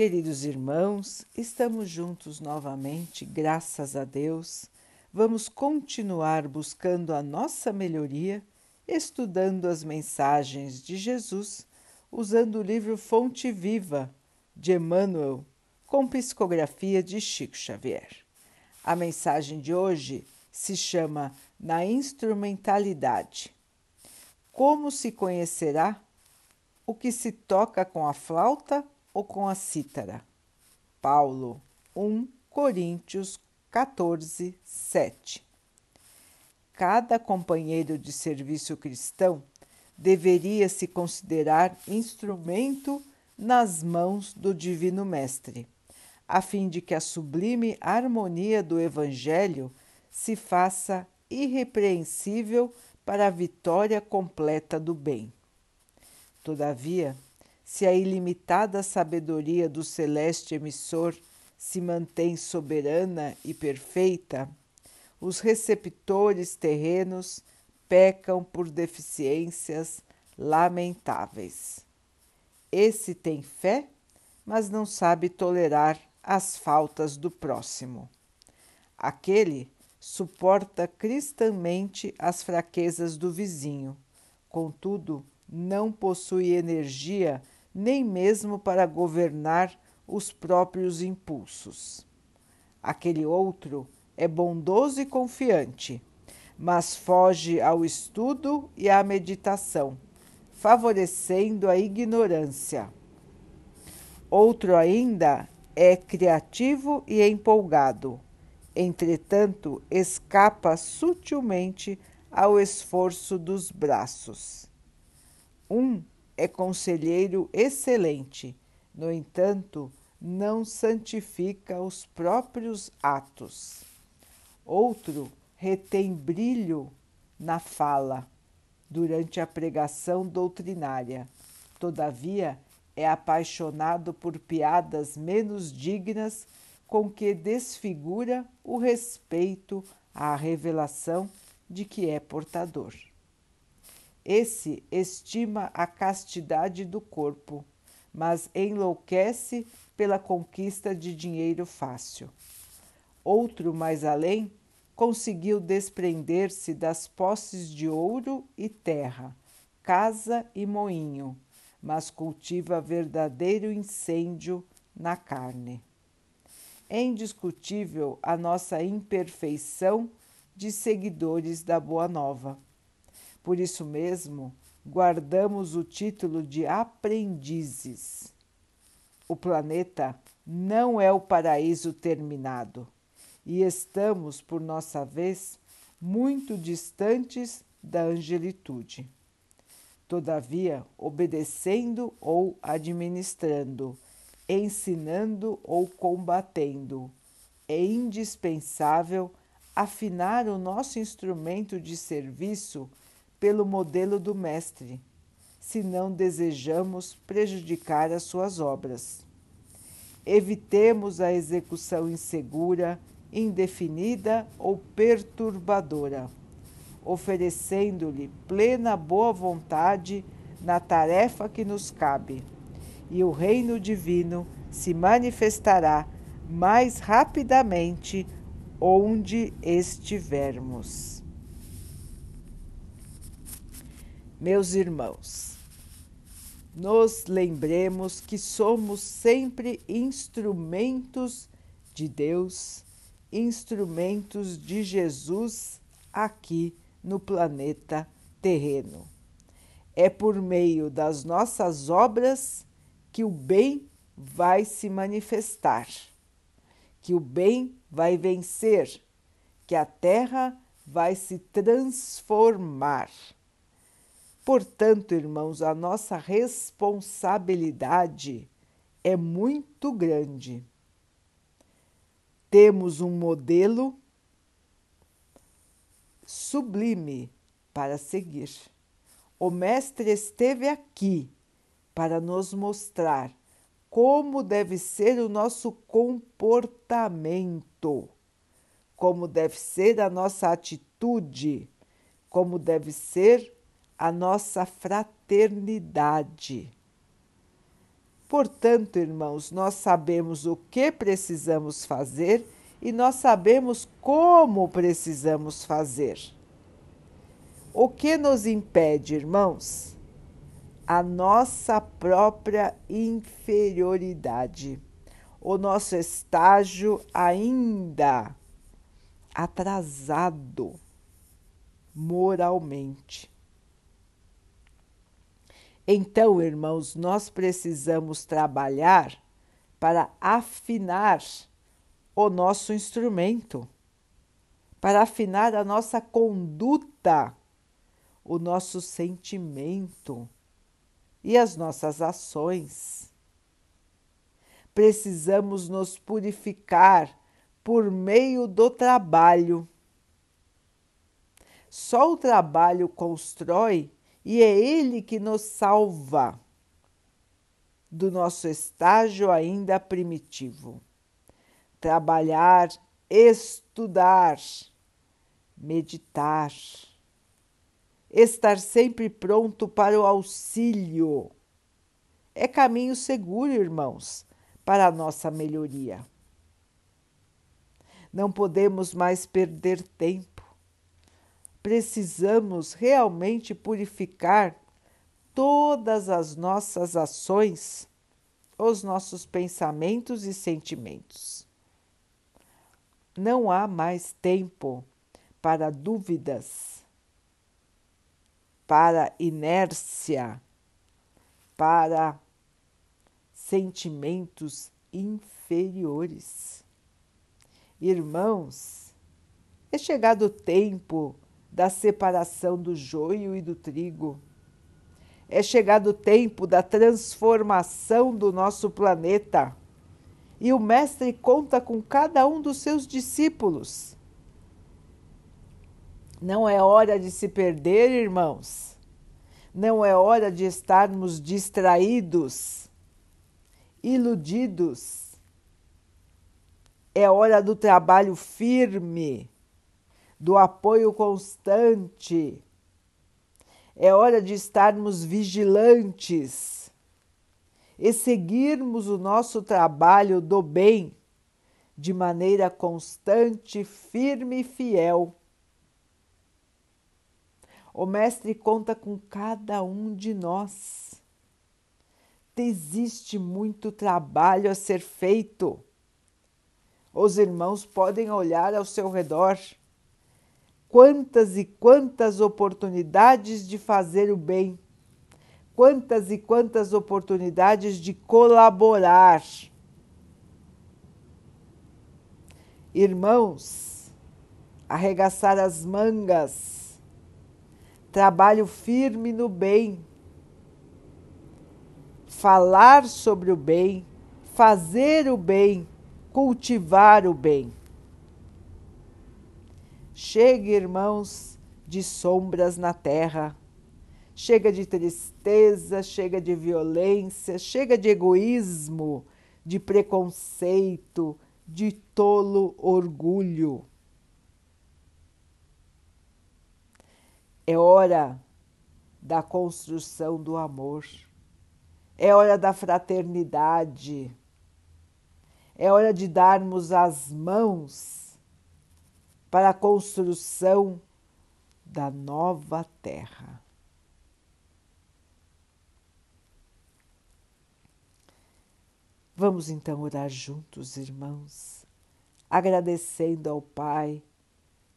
Queridos irmãos, estamos juntos novamente, graças a Deus. Vamos continuar buscando a nossa melhoria, estudando as mensagens de Jesus, usando o livro Fonte Viva de Emmanuel, com psicografia de Chico Xavier. A mensagem de hoje se chama Na Instrumentalidade. Como se conhecerá o que se toca com a flauta ou com a cítara? Paulo 1 Coríntios 14, 7. Cada companheiro de serviço cristão deveria se considerar instrumento nas mãos do Divino Mestre, a fim de que a sublime harmonia do Evangelho se faça irrepreensível para a vitória completa do bem. Todavia, se a ilimitada sabedoria do celeste emissor se mantém soberana e perfeita, os receptores terrenos pecam por deficiências lamentáveis. Esse tem fé, mas não sabe tolerar as faltas do próximo. Aquele suporta cristamente as fraquezas do vizinho, contudo, não possui energia nem mesmo para governar os próprios impulsos. Aquele outro é bondoso e confiante, mas foge ao estudo e à meditação, favorecendo a ignorância. Outro ainda é criativo e empolgado, entretanto, escapa sutilmente ao esforço dos braços. Um é conselheiro excelente, no entanto, não santifica os próprios atos. Outro retém brilho na fala durante a pregação doutrinária, todavia é apaixonado por piadas menos dignas com que desfigura o respeito à revelação de que é portador. Esse estima a castidade do corpo, mas enlouquece pela conquista de dinheiro fácil. Outro, mais além, conseguiu desprender-se das posses de ouro e terra, casa e moinho, mas cultiva verdadeiro incêndio na carne. É indiscutível a nossa imperfeição de seguidores da Boa Nova por isso mesmo, guardamos o título de aprendizes. O planeta não é o paraíso terminado e estamos, por nossa vez, muito distantes da angelitude. Todavia, obedecendo ou administrando, ensinando ou combatendo, é indispensável afinar o nosso instrumento de serviço pelo modelo do Mestre, se não desejamos prejudicar as suas obras. Evitemos a execução insegura, indefinida ou perturbadora, oferecendo-lhe plena boa vontade na tarefa que nos cabe, e o reino divino se manifestará mais rapidamente onde estivermos. Meus irmãos, nos lembremos que somos sempre instrumentos de Deus, instrumentos de Jesus aqui no planeta terreno. É por meio das nossas obras que o bem vai se manifestar, que o bem vai vencer, que a terra vai se transformar Portanto, irmãos, a nossa responsabilidade é muito grande. Temos um modelo sublime para seguir. O Mestre esteve aqui para nos mostrar como deve ser o nosso comportamento, como deve ser a nossa atitude, como deve ser a nossa fraternidade. Portanto, irmãos, nós sabemos o que precisamos fazer e nós sabemos como precisamos fazer. O que nos impede, irmãos? A nossa própria inferioridade, o nosso estágio ainda atrasado moralmente. Então, irmãos, nós precisamos trabalhar para afinar o nosso instrumento, para afinar a nossa conduta, o nosso sentimento e as nossas ações. Precisamos nos purificar por meio do trabalho. Só o trabalho constrói e é ele que nos salva do nosso estágio ainda primitivo. Trabalhar, estudar, meditar, estar sempre pronto para o auxílio. É caminho seguro, irmãos, para a nossa melhoria. Não podemos mais perder tempo. Precisamos realmente purificar todas as nossas ações, os nossos pensamentos e sentimentos. Não há mais tempo para dúvidas, para inércia, para sentimentos inferiores. Irmãos, é chegado o tempo da separação do joio e do trigo. É chegado o tempo da transformação do nosso planeta. E o Mestre conta com cada um dos seus discípulos. Não é hora de se perder, irmãos. Não é hora de estarmos distraídos, iludidos é hora do trabalho firme, do apoio constante. É hora de estarmos vigilantes e seguirmos o nosso trabalho do bem de maneira constante, firme e fiel. O Mestre conta com cada um de nós. Existe muito trabalho a ser feito os irmãos podem olhar ao seu redor. Quantas e quantas oportunidades de fazer o bem, quantas e quantas oportunidades de colaborar. Irmãos, arregaçar as mangas, trabalho firme no bem, falar sobre o bem, fazer o bem cultivar o bem. Chega, irmãos, de sombras na terra. Chega de tristeza, chega de violência, chega de egoísmo, de preconceito, de tolo orgulho. É hora da construção do amor, é hora da fraternidade é hora de darmos as mãos para a construção da nova terra. Vamos então orar juntos, irmãos, agradecendo ao Pai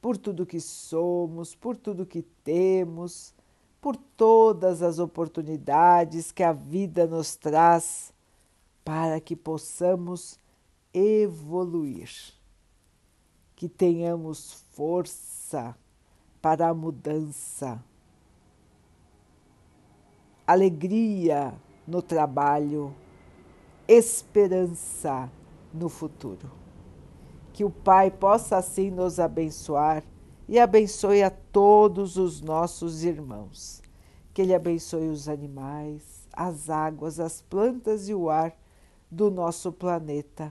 por tudo que somos, por tudo que temos, por todas as oportunidades que a vida nos traz para que possamos evoluir, que tenhamos força para a mudança, alegria no trabalho, esperança no futuro. Que o Pai possa assim nos abençoar e abençoe a todos os nossos irmãos. Que Ele abençoe os animais, as águas, as plantas e o ar do nosso planeta